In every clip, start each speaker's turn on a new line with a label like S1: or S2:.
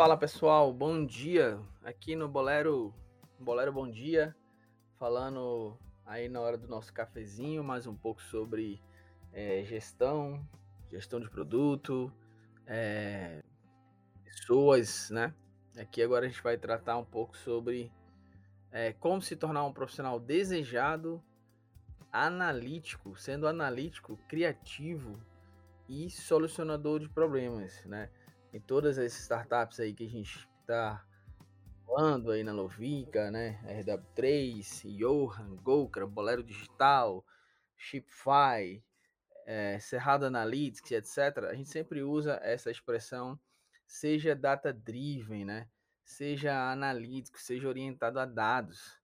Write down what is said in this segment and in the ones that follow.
S1: Fala pessoal, bom dia. Aqui no Bolero, Bolero Bom Dia, falando aí na hora do nosso cafezinho, mais um pouco sobre é, gestão, gestão de produto, é, pessoas, né? Aqui agora a gente vai tratar um pouco sobre é, como se tornar um profissional desejado, analítico, sendo analítico, criativo e solucionador de problemas, né? Em todas as startups aí que a gente está falando aí na Lovica, né? RW3, Johan, Gokra, Bolero Digital, Shipify, é, Cerrado Analytics, etc. A gente sempre usa essa expressão, seja data-driven, né? Seja analítico, seja orientado a dados.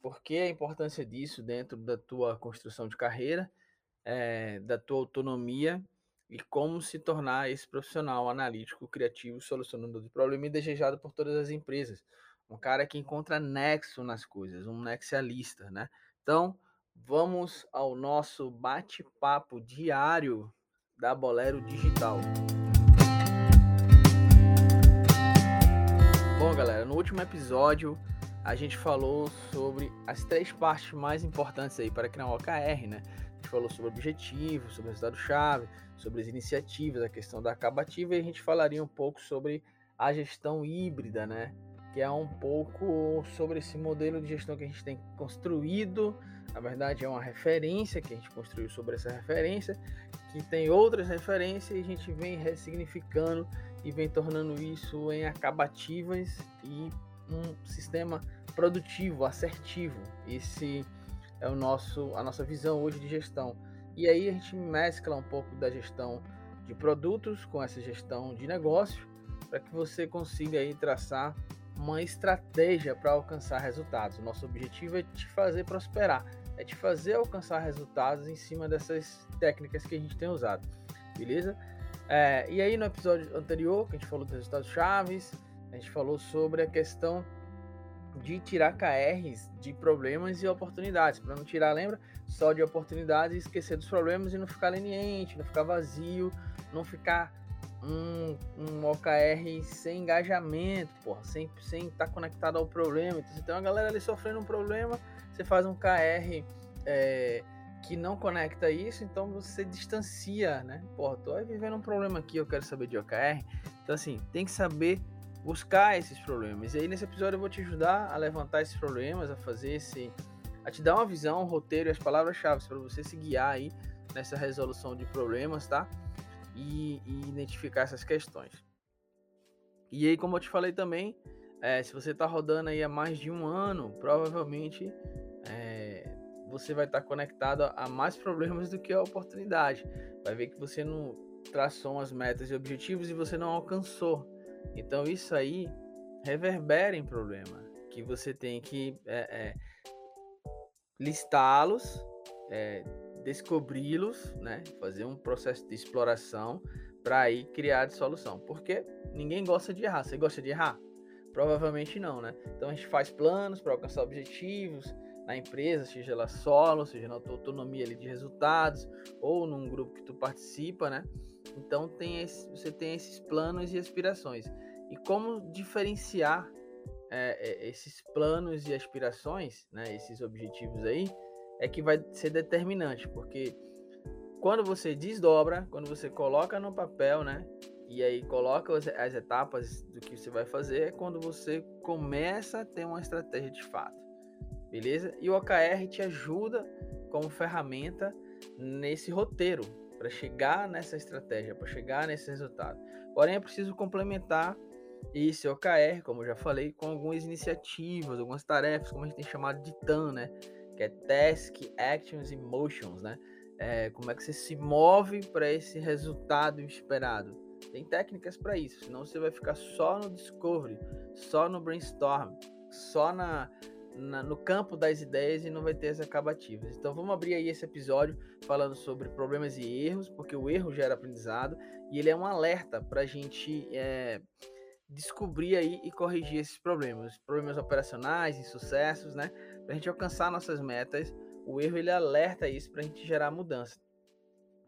S1: Por que a importância disso dentro da tua construção de carreira, é, da tua autonomia e como se tornar esse profissional analítico, criativo, solucionador de problema e desejado por todas as empresas. Um cara que encontra nexo nas coisas, um nexialista, né? Então, vamos ao nosso bate-papo diário da Bolero Digital. Bom, galera, no último episódio a gente falou sobre as três partes mais importantes aí para criar um OKR, né? Falou sobre objetivos, sobre resultado-chave, sobre as iniciativas, a questão da acabativa, e a gente falaria um pouco sobre a gestão híbrida, né? Que é um pouco sobre esse modelo de gestão que a gente tem construído. Na verdade, é uma referência que a gente construiu sobre essa referência, que tem outras referências e a gente vem ressignificando e vem tornando isso em acabativas e um sistema produtivo, assertivo. Esse é o nosso a nossa visão hoje de gestão. E aí a gente mescla um pouco da gestão de produtos com essa gestão de negócio para que você consiga aí traçar uma estratégia para alcançar resultados. O nosso objetivo é te fazer prosperar, é te fazer alcançar resultados em cima dessas técnicas que a gente tem usado, beleza? É, e aí no episódio anterior, que a gente falou dos resultados chaves, a gente falou sobre a questão de tirar KRs de problemas e oportunidades, para não tirar, lembra? Só de oportunidades e esquecer dos problemas e não ficar leniente, não ficar vazio, não ficar um, um OKR sem engajamento, porra, sem estar sem tá conectado ao problema. Então, você tem uma galera ali sofrendo um problema, você faz um KR é, que não conecta isso, então você distancia, né? Porra, tô vivendo um problema aqui, eu quero saber de OKR. Então, assim, tem que saber buscar esses problemas. E aí nesse episódio eu vou te ajudar a levantar esses problemas, a fazer esse a te dar uma visão, um roteiro e as palavras-chave para você se guiar aí nessa resolução de problemas, tá? E, e, identificar essas questões. E aí, como eu te falei também, é, se você está rodando aí há mais de um ano, provavelmente é, você vai estar tá conectado a, a mais problemas do que a oportunidade. Vai ver que você não traçou as metas e objetivos e você não alcançou. Então isso aí reverbera em problema, que você tem que é, é, listá-los, é, descobri-los, né? fazer um processo de exploração para aí criar de solução. Porque ninguém gosta de errar. Você gosta de errar? Provavelmente não, né? Então a gente faz planos para alcançar objetivos na empresa, seja ela solo, seja na tua autonomia ali de resultados, ou num grupo que tu participa, né? Então tem esse, você tem esses planos e aspirações. E como diferenciar é, esses planos e aspirações, né, esses objetivos aí, é que vai ser determinante, porque quando você desdobra, quando você coloca no papel, né, e aí coloca as, as etapas do que você vai fazer, é quando você começa a ter uma estratégia de fato, beleza? E o OKR te ajuda como ferramenta nesse roteiro, para chegar nessa estratégia, para chegar nesse resultado. Porém, é preciso complementar esse OKR, como eu já falei, com algumas iniciativas, algumas tarefas, como a gente tem chamado de TAM, né? Que é Task, Actions e Motions, né? É, como é que você se move para esse resultado esperado. Tem técnicas para isso, senão você vai ficar só no discovery, só no brainstorm, só na, na, no campo das ideias e não vai ter as acabativas. Então vamos abrir aí esse episódio falando sobre problemas e erros, porque o erro gera aprendizado e ele é um alerta para a gente é, descobrir aí e corrigir esses problemas, problemas operacionais, insucessos, né? Para a gente alcançar nossas metas. O erro ele alerta isso para a gente gerar mudança.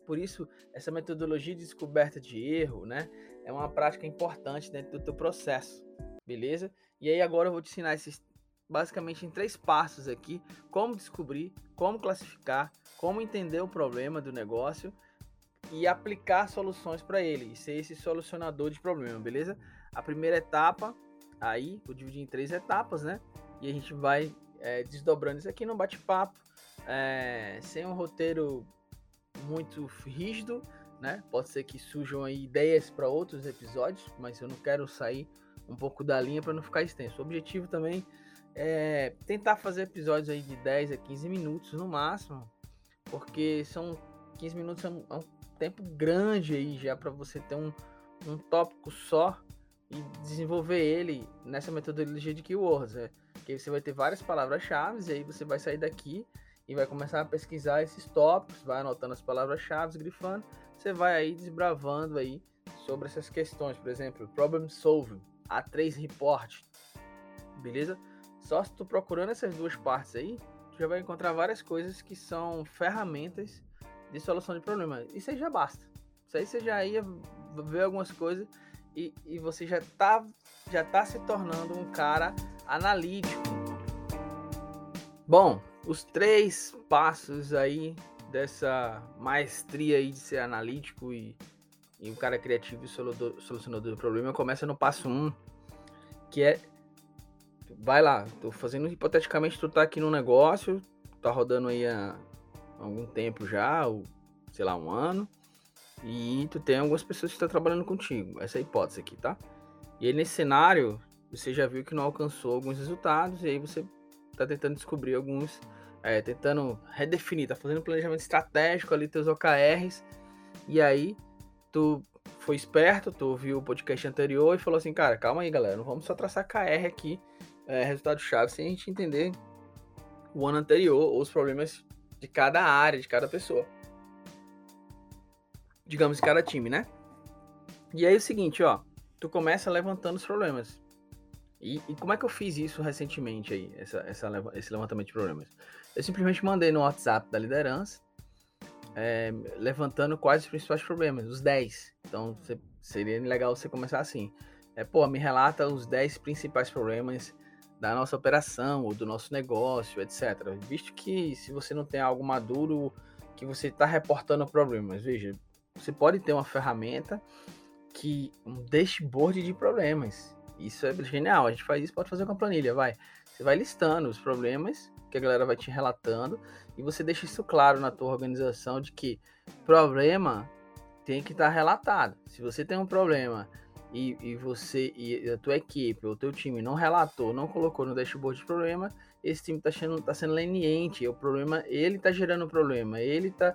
S1: Por isso, essa metodologia de descoberta de erro, né, é uma prática importante dentro do teu processo, beleza? E aí agora eu vou te ensinar esses basicamente em três passos aqui, como descobrir, como classificar, como entender o problema do negócio e aplicar soluções para ele, e ser esse solucionador de problema, beleza? A primeira etapa, aí, vou dividir em três etapas, né? E a gente vai é, desdobrando isso aqui no bate-papo, é, sem um roteiro muito rígido, né? Pode ser que surjam aí ideias para outros episódios, mas eu não quero sair um pouco da linha para não ficar extenso. O objetivo também tentar fazer episódios aí de 10 a 15 minutos no máximo, porque são 15 minutos é um, é um tempo grande aí já para você ter um, um tópico só e desenvolver ele nessa metodologia de keywords, né? Que você vai ter várias palavras-chave e aí você vai sair daqui e vai começar a pesquisar esses tópicos, vai anotando as palavras-chave, grifando, você vai aí desbravando aí sobre essas questões, por exemplo, problem solving, A3 report, beleza? Só se tu procurando essas duas partes aí, tu já vai encontrar várias coisas que são ferramentas de solução de problema. Isso aí já basta. Isso aí você já ia ver algumas coisas e, e você já tá, já tá se tornando um cara analítico. Bom, os três passos aí dessa maestria aí de ser analítico e, e um cara criativo e solucionador do problema começa no passo 1, um, que é vai lá, tô fazendo hipoteticamente tu tá aqui no negócio, tá rodando aí há algum tempo já, ou sei lá, um ano, e tu tem algumas pessoas que estão trabalhando contigo. Essa é a hipótese aqui, tá? E aí nesse cenário, você já viu que não alcançou alguns resultados, e aí você tá tentando descobrir alguns, é, tentando redefinir, tá fazendo planejamento estratégico ali, teus OKRs, e aí tu foi esperto, tu ouviu o podcast anterior e falou assim, cara, calma aí, galera, não vamos só traçar KR aqui, é, resultado-chave, sem a gente entender o ano anterior, ou os problemas de cada área, de cada pessoa digamos, de cada time, né? E aí é o seguinte, ó, tu começa levantando os problemas. E, e como é que eu fiz isso recentemente aí, essa, essa, esse levantamento de problemas? Eu simplesmente mandei no WhatsApp da liderança, é, levantando quais os principais problemas, os 10. Então cê, seria legal você começar assim. É, pô, me relata os 10 principais problemas da nossa operação ou do nosso negócio, etc. Visto que se você não tem algo maduro que você está reportando problemas, veja, você pode ter uma ferramenta que um dashboard de problemas. Isso é genial. A gente faz isso, pode fazer com a planilha, vai. Você vai listando os problemas que a galera vai te relatando e você deixa isso claro na tua organização de que problema tem que estar tá relatado. Se você tem um problema e, e você e a tua equipe ou teu time não relatou, não colocou no dashboard de problema, esse time está sendo, tá sendo leniente. O problema, ele está gerando o problema, ele está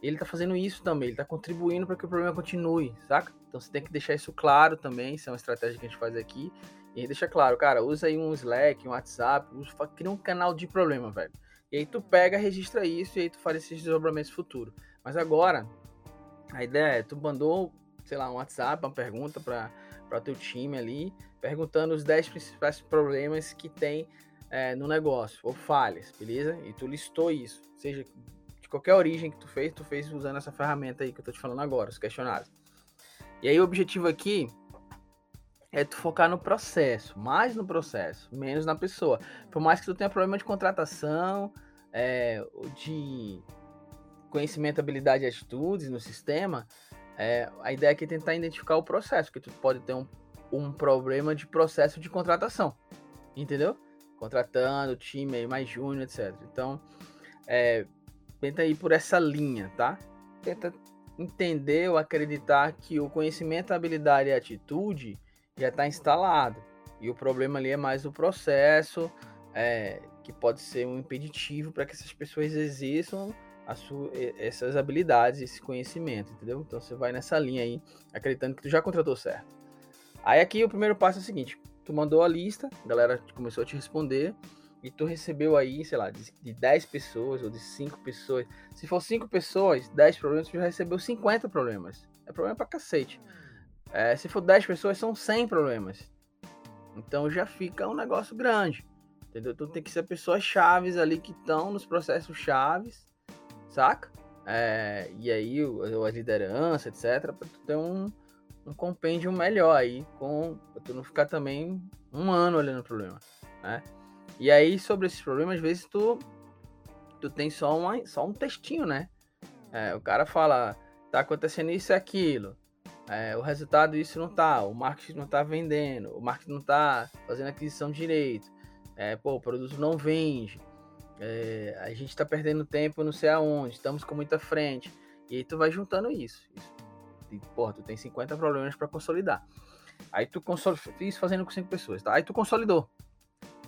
S1: ele tá fazendo isso também, ele tá contribuindo para que o problema continue, saca? Então você tem que deixar isso claro também, isso é uma estratégia que a gente faz aqui. E deixa claro, cara, usa aí um Slack, um WhatsApp, usa, cria um canal de problema, velho. E aí tu pega, registra isso e aí tu faz esses desdobramentos futuro. Mas agora, a ideia é, tu mandou, sei lá, um WhatsApp, uma pergunta para teu time ali, perguntando os 10 principais problemas que tem é, no negócio, ou falhas, beleza? E tu listou isso, seja de qualquer origem que tu fez, tu fez usando essa ferramenta aí que eu tô te falando agora, os questionários. E aí o objetivo aqui é tu focar no processo, mais no processo, menos na pessoa. Por mais que tu tenha problema de contratação, é, de conhecimento, habilidade e atitudes no sistema, é, a ideia aqui é tentar identificar o processo, que tu pode ter um, um problema de processo de contratação, entendeu? Contratando time mais júnior, etc. Então, é, tenta ir por essa linha, tá? Tenta entender ou acreditar que o conhecimento, habilidade e atitude já está instalado. E o problema ali é mais o processo, é, que pode ser um impeditivo para que essas pessoas exerçam sua, essas habilidades, esse conhecimento, entendeu? Então você vai nessa linha aí, acreditando que tu já contratou certo. Aí aqui o primeiro passo é o seguinte: tu mandou a lista, a galera começou a te responder, e tu recebeu aí, sei lá, de, de 10 pessoas ou de 5 pessoas. Se for 5 pessoas, 10 problemas, tu já recebeu 50 problemas. É problema pra cacete. É, se for 10 pessoas, são 100 problemas. Então já fica um negócio grande. Entendeu? Tu tem que ser pessoas chaves ali que estão nos processos chaves, saca? é, e aí a liderança, etc, para tu ter um, um compêndio melhor aí, com pra tu não ficar também um ano olhando o problema, né? E aí sobre esses problemas, às vezes tu tu tem só, uma, só um textinho, né? É, o cara fala, tá acontecendo isso e aquilo, é, o resultado isso não tá, o marketing não tá vendendo, o marketing não tá fazendo aquisição direito, é, pô, o produto não vende, é, a gente tá perdendo tempo não sei aonde, estamos com muita frente, e aí tu vai juntando isso. isso. E, porra, tu tem 50 problemas para consolidar. Aí tu consolidou, fiz fazendo com 5 pessoas, tá? Aí tu consolidou.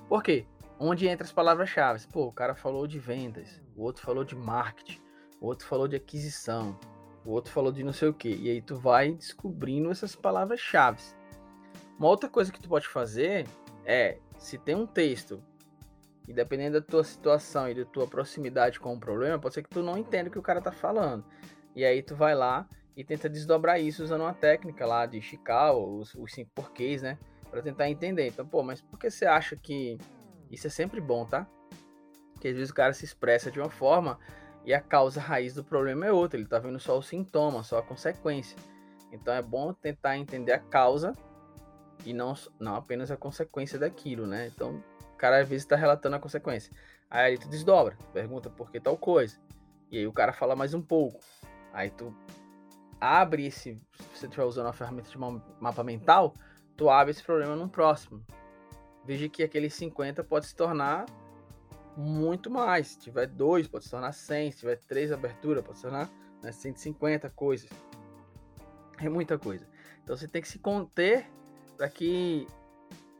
S1: Por quê? Onde entra as palavras-chave? Pô, o cara falou de vendas, o outro falou de marketing, o outro falou de aquisição, o outro falou de não sei o que. E aí tu vai descobrindo essas palavras-chave. Uma outra coisa que tu pode fazer é, se tem um texto, e dependendo da tua situação e da tua proximidade com o problema, pode ser que tu não entenda o que o cara tá falando. E aí tu vai lá e tenta desdobrar isso usando uma técnica lá de Chicago, os, os cinco porquês, né? Pra tentar entender. Então, pô, mas por que você acha que isso é sempre bom, tá? Porque às vezes o cara se expressa de uma forma e a causa raiz do problema é outra, ele está vendo só o sintoma, só a consequência. Então é bom tentar entender a causa e não, não apenas a consequência daquilo, né? Então cara às vezes está relatando a consequência. Aí tu desdobra, pergunta por que tal coisa. E aí o cara fala mais um pouco. Aí tu abre esse, se você estiver usando a ferramenta de mapa mental, tu abre esse problema no próximo. Veja que aquele 50 pode se tornar muito mais. Se tiver dois, pode se tornar 100. Se tiver três aberturas, pode se tornar né, 150 coisas. É muita coisa. Então você tem que se conter para que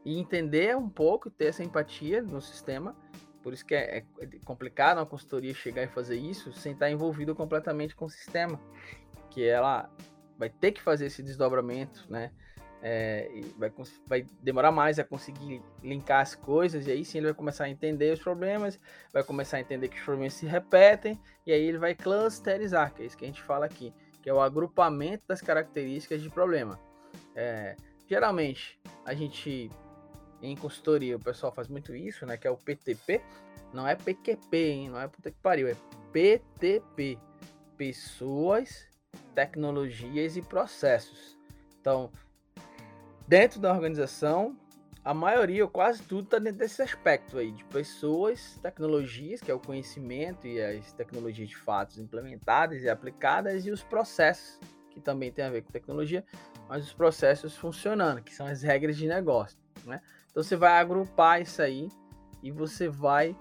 S1: e entender um pouco e ter essa empatia no sistema. Por isso que é, é, complicado uma consultoria chegar e fazer isso sem estar envolvido completamente com o sistema, que ela vai ter que fazer esse desdobramento, né? É, vai, vai demorar mais a conseguir linkar as coisas, e aí sim ele vai começar a entender os problemas, vai começar a entender que os problemas se repetem, e aí ele vai clusterizar, que é isso que a gente fala aqui, que é o agrupamento das características de problema. É, geralmente, a gente, em consultoria, o pessoal faz muito isso, né, que é o PTP, não é PQP, hein, não é puta que pariu, é PTP, Pessoas, Tecnologias e Processos. Então, dentro da organização, a maioria, ou quase tudo, está dentro desse aspecto aí, de pessoas, tecnologias, que é o conhecimento e as tecnologias de fatos implementadas e aplicadas, e os processos, que também tem a ver com tecnologia, mas os processos funcionando, que são as regras de negócio, né? Então você vai agrupar isso aí e você vai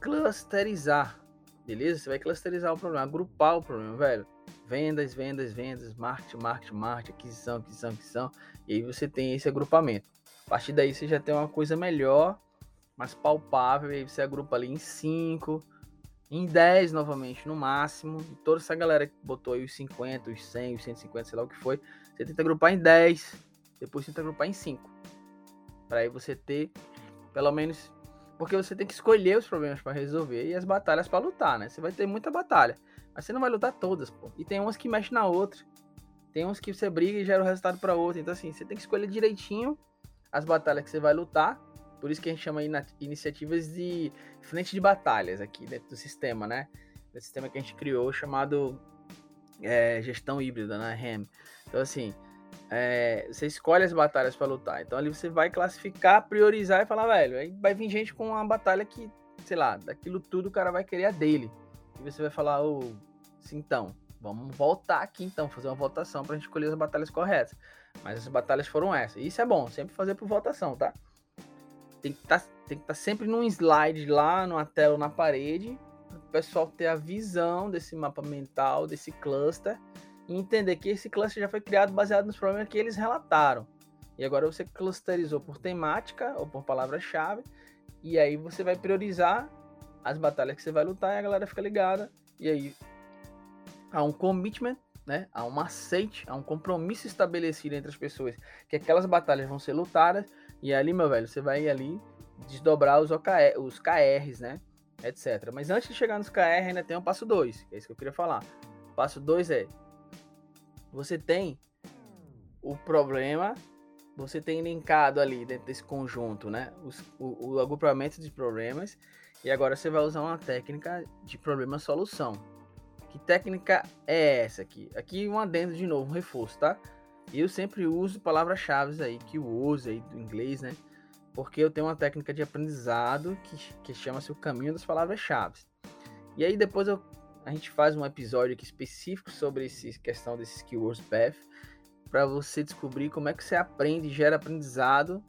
S1: clusterizar, beleza? Você vai clusterizar o problema, agrupar o problema, velho. Vendas, vendas, vendas, marketing, marketing, marketing, aquisição, aquisição, aquisição. E aí você tem esse agrupamento. A partir daí você já tem uma coisa melhor, mais palpável. E aí você agrupa ali em 5, em 10 novamente, no máximo. E toda essa galera que botou aí os 50, os 100, os 150, sei lá o que foi. Você tenta agrupar em 10, depois tenta agrupar em 5. Para aí você ter pelo menos porque você tem que escolher os problemas para resolver e as batalhas para lutar, né? Você vai ter muita batalha. Mas você não vai lutar todas, pô. E tem umas que mexem na outra. Tem uns que você briga e gera o resultado para outra. Então, assim, você tem que escolher direitinho as batalhas que você vai lutar. Por isso que a gente chama iniciativas de frente de batalhas aqui dentro do sistema, né? Do sistema que a gente criou chamado é, gestão híbrida, né? RAM. Então, assim, é, você escolhe as batalhas para lutar. Então, ali você vai classificar, priorizar e falar, velho, aí vai vir gente com uma batalha que, sei lá, daquilo tudo o cara vai querer a dele. E você vai falar, ô, oh, então, vamos voltar aqui então, fazer uma votação pra gente escolher as batalhas corretas. Mas as batalhas foram essas. Isso é bom, sempre fazer por votação, tá? Tem que tá, estar tá sempre num slide lá, numa tela ou na parede, o pessoal ter a visão desse mapa mental, desse cluster, e entender que esse cluster já foi criado baseado nos problemas que eles relataram. E agora você clusterizou por temática ou por palavra-chave, e aí você vai priorizar as batalhas que você vai lutar e a galera fica ligada. E aí há um commitment, né? Há um aceite, há um compromisso estabelecido entre as pessoas que aquelas batalhas vão ser lutadas. E ali, meu velho, você vai ali desdobrar os, OKR, os KRs, né? Etc. Mas antes de chegar nos KR, ainda tem o passo 2, que é isso que eu queria falar. O passo 2 é: você tem o problema, você tem linkado ali dentro desse conjunto, né? Os, o, o agrupamento de problemas e agora você vai usar uma técnica de problema-solução, Que técnica é essa aqui? Aqui um adendo de novo, um reforço, tá? Eu sempre uso palavras-chave aí que eu uso aí do inglês, né? Porque eu tenho uma técnica de aprendizado que, que chama-se o caminho das palavras-chave. E aí depois eu, a gente faz um episódio específico sobre essa questão desses keywords path para você descobrir como é que você aprende, gera aprendizado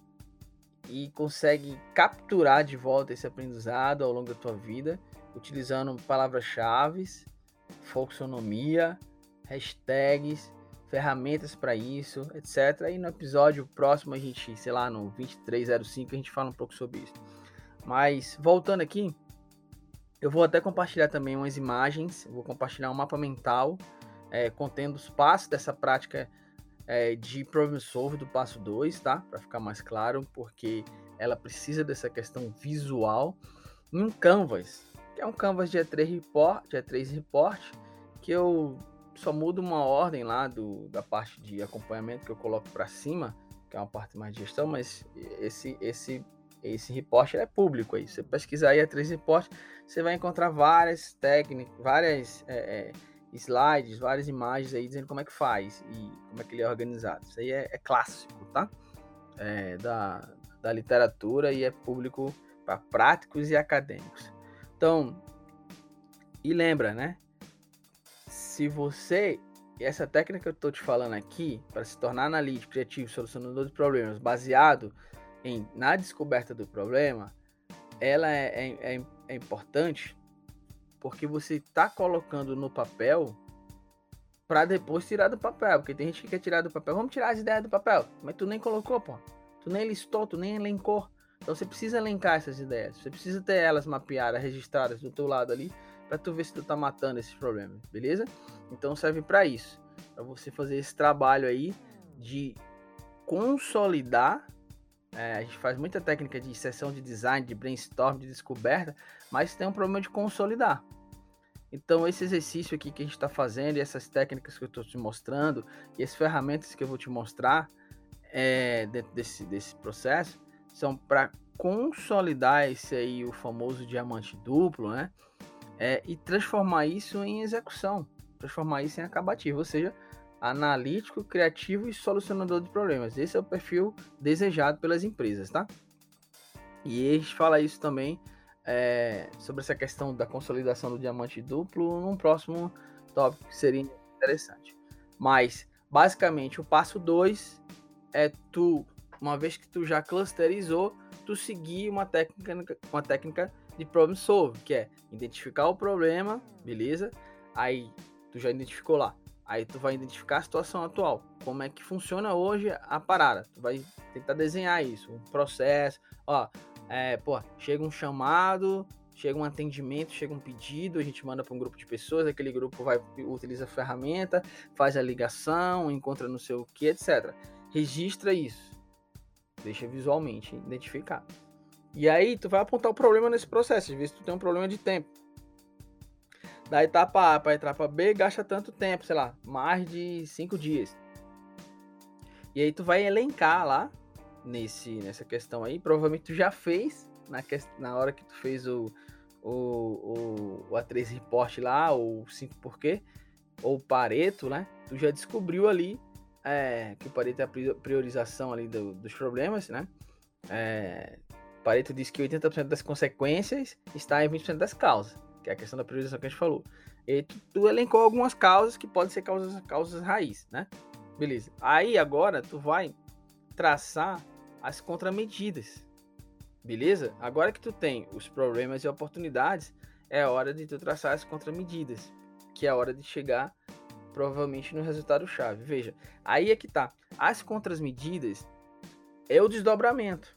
S1: e consegue capturar de volta esse aprendizado ao longo da tua vida, utilizando palavras-chave, folksonomia, hashtags, ferramentas para isso, etc. E no episódio próximo a gente, sei lá, no 2305 a gente fala um pouco sobre isso. Mas voltando aqui, eu vou até compartilhar também umas imagens, vou compartilhar um mapa mental é, contendo os passos dessa prática é, de problem solve do passo 2, tá? Para ficar mais claro, porque ela precisa dessa questão visual em um canvas, que é um canvas de E3 report, de E3 report, que eu só mudo uma ordem lá do, da parte de acompanhamento que eu coloco para cima, que é uma parte mais de gestão, mas esse esse esse report é público aí. Você pesquisar aí E3 report, você vai encontrar várias técnicas, várias é, é, slides, várias imagens aí dizendo como é que faz e como é que ele é organizado. Isso aí é, é clássico, tá? É, da, da literatura e é público para práticos e acadêmicos. Então, e lembra, né? Se você essa técnica que eu estou te falando aqui para se tornar analítico, criativo, solucionador de problemas, baseado em na descoberta do problema, ela é, é, é, é importante porque você tá colocando no papel para depois tirar do papel. Porque tem gente que quer tirar do papel. Vamos tirar as ideias do papel. Mas tu nem colocou, pô. Tu nem listou, tu nem elencou. Então você precisa elencar essas ideias. Você precisa ter elas mapeadas, registradas do teu lado ali, para tu ver se tu tá matando esses problemas, beleza? Então serve para isso, para você fazer esse trabalho aí de consolidar. É, a gente faz muita técnica de sessão de design, de brainstorm, de descoberta, mas tem um problema de consolidar. Então, esse exercício aqui que a gente está fazendo, e essas técnicas que eu estou te mostrando, e as ferramentas que eu vou te mostrar é, dentro desse, desse processo, são para consolidar esse aí, o famoso diamante duplo, né? É, e transformar isso em execução, transformar isso em acabativo, ou seja, analítico, criativo e solucionador de problemas. Esse é o perfil desejado pelas empresas, tá? E a gente fala isso também é, sobre essa questão da consolidação do diamante duplo num próximo tópico que seria interessante. Mas, basicamente, o passo 2 é tu, uma vez que tu já clusterizou, tu seguir uma técnica, uma técnica de problem solve, que é identificar o problema, beleza? Aí tu já identificou lá. Aí tu vai identificar a situação atual, como é que funciona hoje a parada. Tu vai tentar desenhar isso, um processo. Ó, é, pô, chega um chamado, chega um atendimento, chega um pedido, a gente manda para um grupo de pessoas, aquele grupo vai utiliza a ferramenta, faz a ligação, encontra não sei o que, etc. Registra isso. Deixa visualmente identificado. E aí tu vai apontar o problema nesse processo, às vezes tu tem um problema de tempo. Da etapa A para a etapa B gasta tanto tempo, sei lá, mais de cinco dias. E aí tu vai elencar lá nesse, nessa questão aí. Provavelmente tu já fez na, na hora que tu fez o, o, o, o A3 Report lá, ou 5 porquê, ou Pareto, né? Tu já descobriu ali é, que o Pareto é a priorização ali do, dos problemas, né? É, Pareto diz que 80% das consequências está em 20% das causas, que é a questão da priorização que a gente falou. E tu, tu elencou algumas causas que podem ser causas, causas raiz, né? Beleza. Aí agora tu vai traçar as contramedidas. Beleza? Agora que tu tem os problemas e oportunidades, é hora de tu traçar as contramedidas, que é a hora de chegar provavelmente no resultado chave. Veja, aí é que tá. As contramedidas é o desdobramento.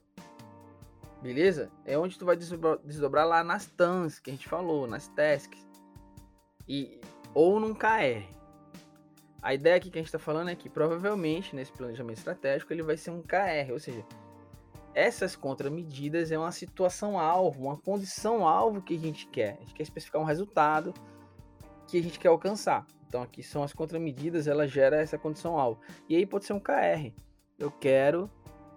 S1: Beleza? É onde tu vai desdobrar, lá nas TANs que a gente falou, nas tasks. E ou num KR. A ideia aqui que a gente está falando é que provavelmente nesse planejamento estratégico ele vai ser um KR, ou seja, essas contramedidas é uma situação alvo, uma condição alvo que a gente quer. A gente quer especificar um resultado que a gente quer alcançar. Então aqui são as contramedidas, ela gera essa condição alvo. E aí pode ser um KR. Eu quero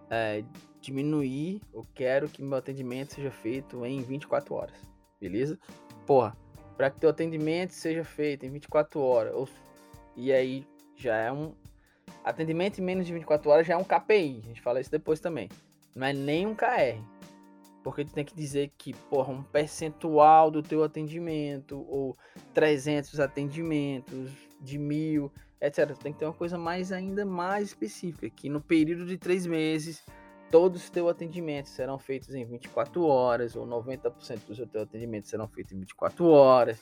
S1: é, diminuir, eu quero que meu atendimento seja feito em 24 horas. Beleza? Porra, para que teu atendimento seja feito em 24 horas. Ou, e aí já é um atendimento em menos de 24 horas já é um KPI. A gente fala isso depois também. Não é nem um KR. Porque tu tem que dizer que, porra, um percentual do teu atendimento, ou 300 atendimentos, de mil, etc. Tu tem que ter uma coisa mais ainda mais específica, que no período de três meses, todos os teus atendimentos serão feitos em 24 horas, ou 90% dos teus atendimentos serão feitos em 24 horas,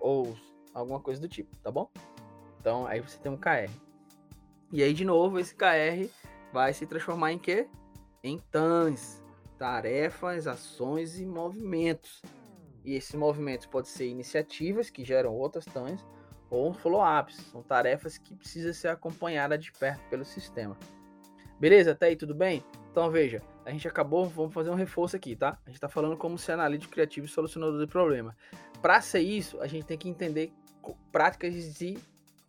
S1: ou alguma coisa do tipo, tá bom? Então, aí você tem um KR. E aí, de novo, esse KR vai se transformar em quê? Em TANs, tarefas, ações e movimentos. E esses movimentos podem ser iniciativas que geram outras TANs ou follow-ups. São tarefas que precisam ser acompanhadas de perto pelo sistema. Beleza? Até aí tudo bem? Então veja, a gente acabou, vamos fazer um reforço aqui, tá? A gente está falando como ser analítico criativo e solucionador de problema. Para ser isso, a gente tem que entender práticas de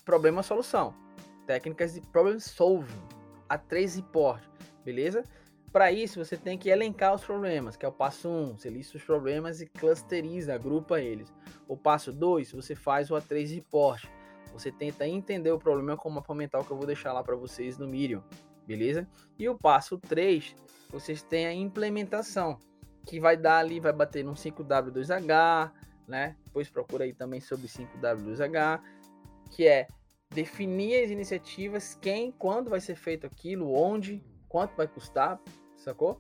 S1: problema-solução, técnicas de problem solving, a três reportes, beleza? Para isso, você tem que elencar os problemas, que é o passo 1. Um, você lista os problemas e clusteriza, agrupa eles. O passo 2, você faz o A3 report. Você tenta entender o problema com o mapa mental que eu vou deixar lá para vocês no Miriam, beleza? E o passo 3, vocês têm a implementação, que vai dar ali, vai bater no 5W2H, né? Depois procura aí também sobre 5W2H, que é definir as iniciativas, quem, quando vai ser feito aquilo, onde, quanto vai custar, sacou?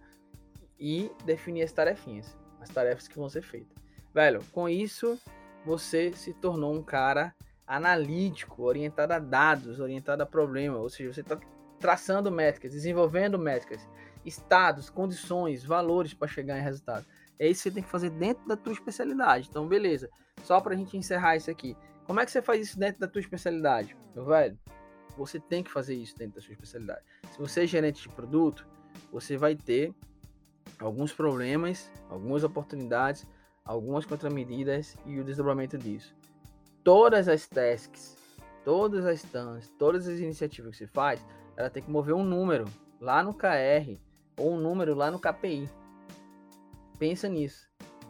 S1: E definir as tarefinhas, as tarefas que vão ser feitas. Velho, com isso você se tornou um cara analítico, orientado a dados, orientado a problema, ou seja, você está traçando métricas, desenvolvendo métricas, estados, condições, valores para chegar em resultado. É isso que você tem que fazer dentro da tua especialidade. Então, beleza. Só para a gente encerrar isso aqui. Como é que você faz isso dentro da tua especialidade? Meu velho, você tem que fazer isso dentro da sua especialidade. Se você é gerente de produto, você vai ter alguns problemas, algumas oportunidades, algumas contramedidas e o desdobramento disso. Todas as tasks, todas as TANs, todas as iniciativas que você faz, ela tem que mover um número lá no KR ou um número lá no KPI. Pensa nisso.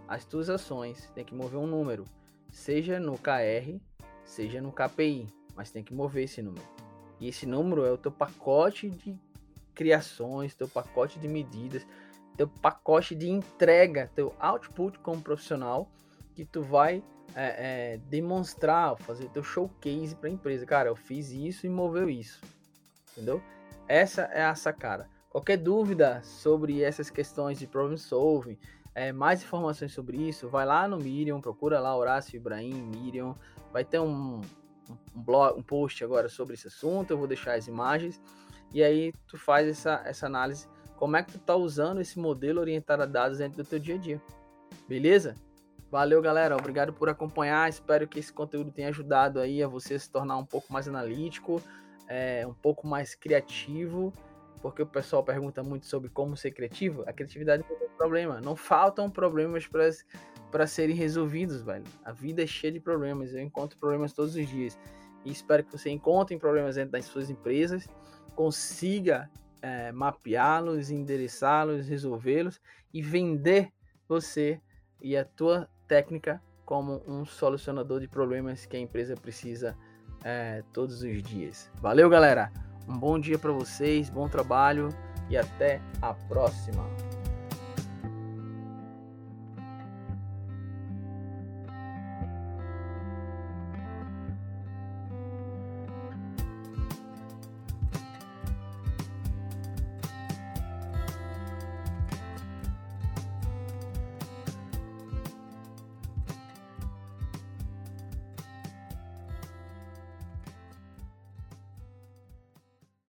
S1: As tuas ações tem que mover um número, seja no KR, seja no KPI, mas tem que mover esse número. E esse número é o teu pacote de criações, teu pacote de medidas, teu pacote de entrega, teu output como profissional, que tu vai é, é, demonstrar, fazer teu showcase para a empresa. Cara, eu fiz isso e moveu isso. Entendeu? Essa é a sacada. Qualquer dúvida sobre essas questões de problem solving, é, mais informações sobre isso, vai lá no Miriam, procura lá Horácio Ibrahim, Miriam. Vai ter um, um blog, um post agora sobre esse assunto, eu vou deixar as imagens e aí tu faz essa, essa análise, como é que tu tá usando esse modelo orientado a dados dentro do teu dia a dia. Beleza? Valeu, galera. Obrigado por acompanhar. Espero que esse conteúdo tenha ajudado aí a você se tornar um pouco mais analítico, é, um pouco mais criativo, porque o pessoal pergunta muito sobre como ser criativo. A criatividade não tem problema. Não faltam problemas para serem resolvidos, velho. A vida é cheia de problemas. Eu encontro problemas todos os dias. E espero que você encontre problemas dentro das suas empresas consiga é, mapeá-los, endereçá-los, resolvê-los e vender você e a tua técnica como um solucionador de problemas que a empresa precisa é, todos os dias. Valeu, galera! Um bom dia para vocês, bom trabalho e até a próxima!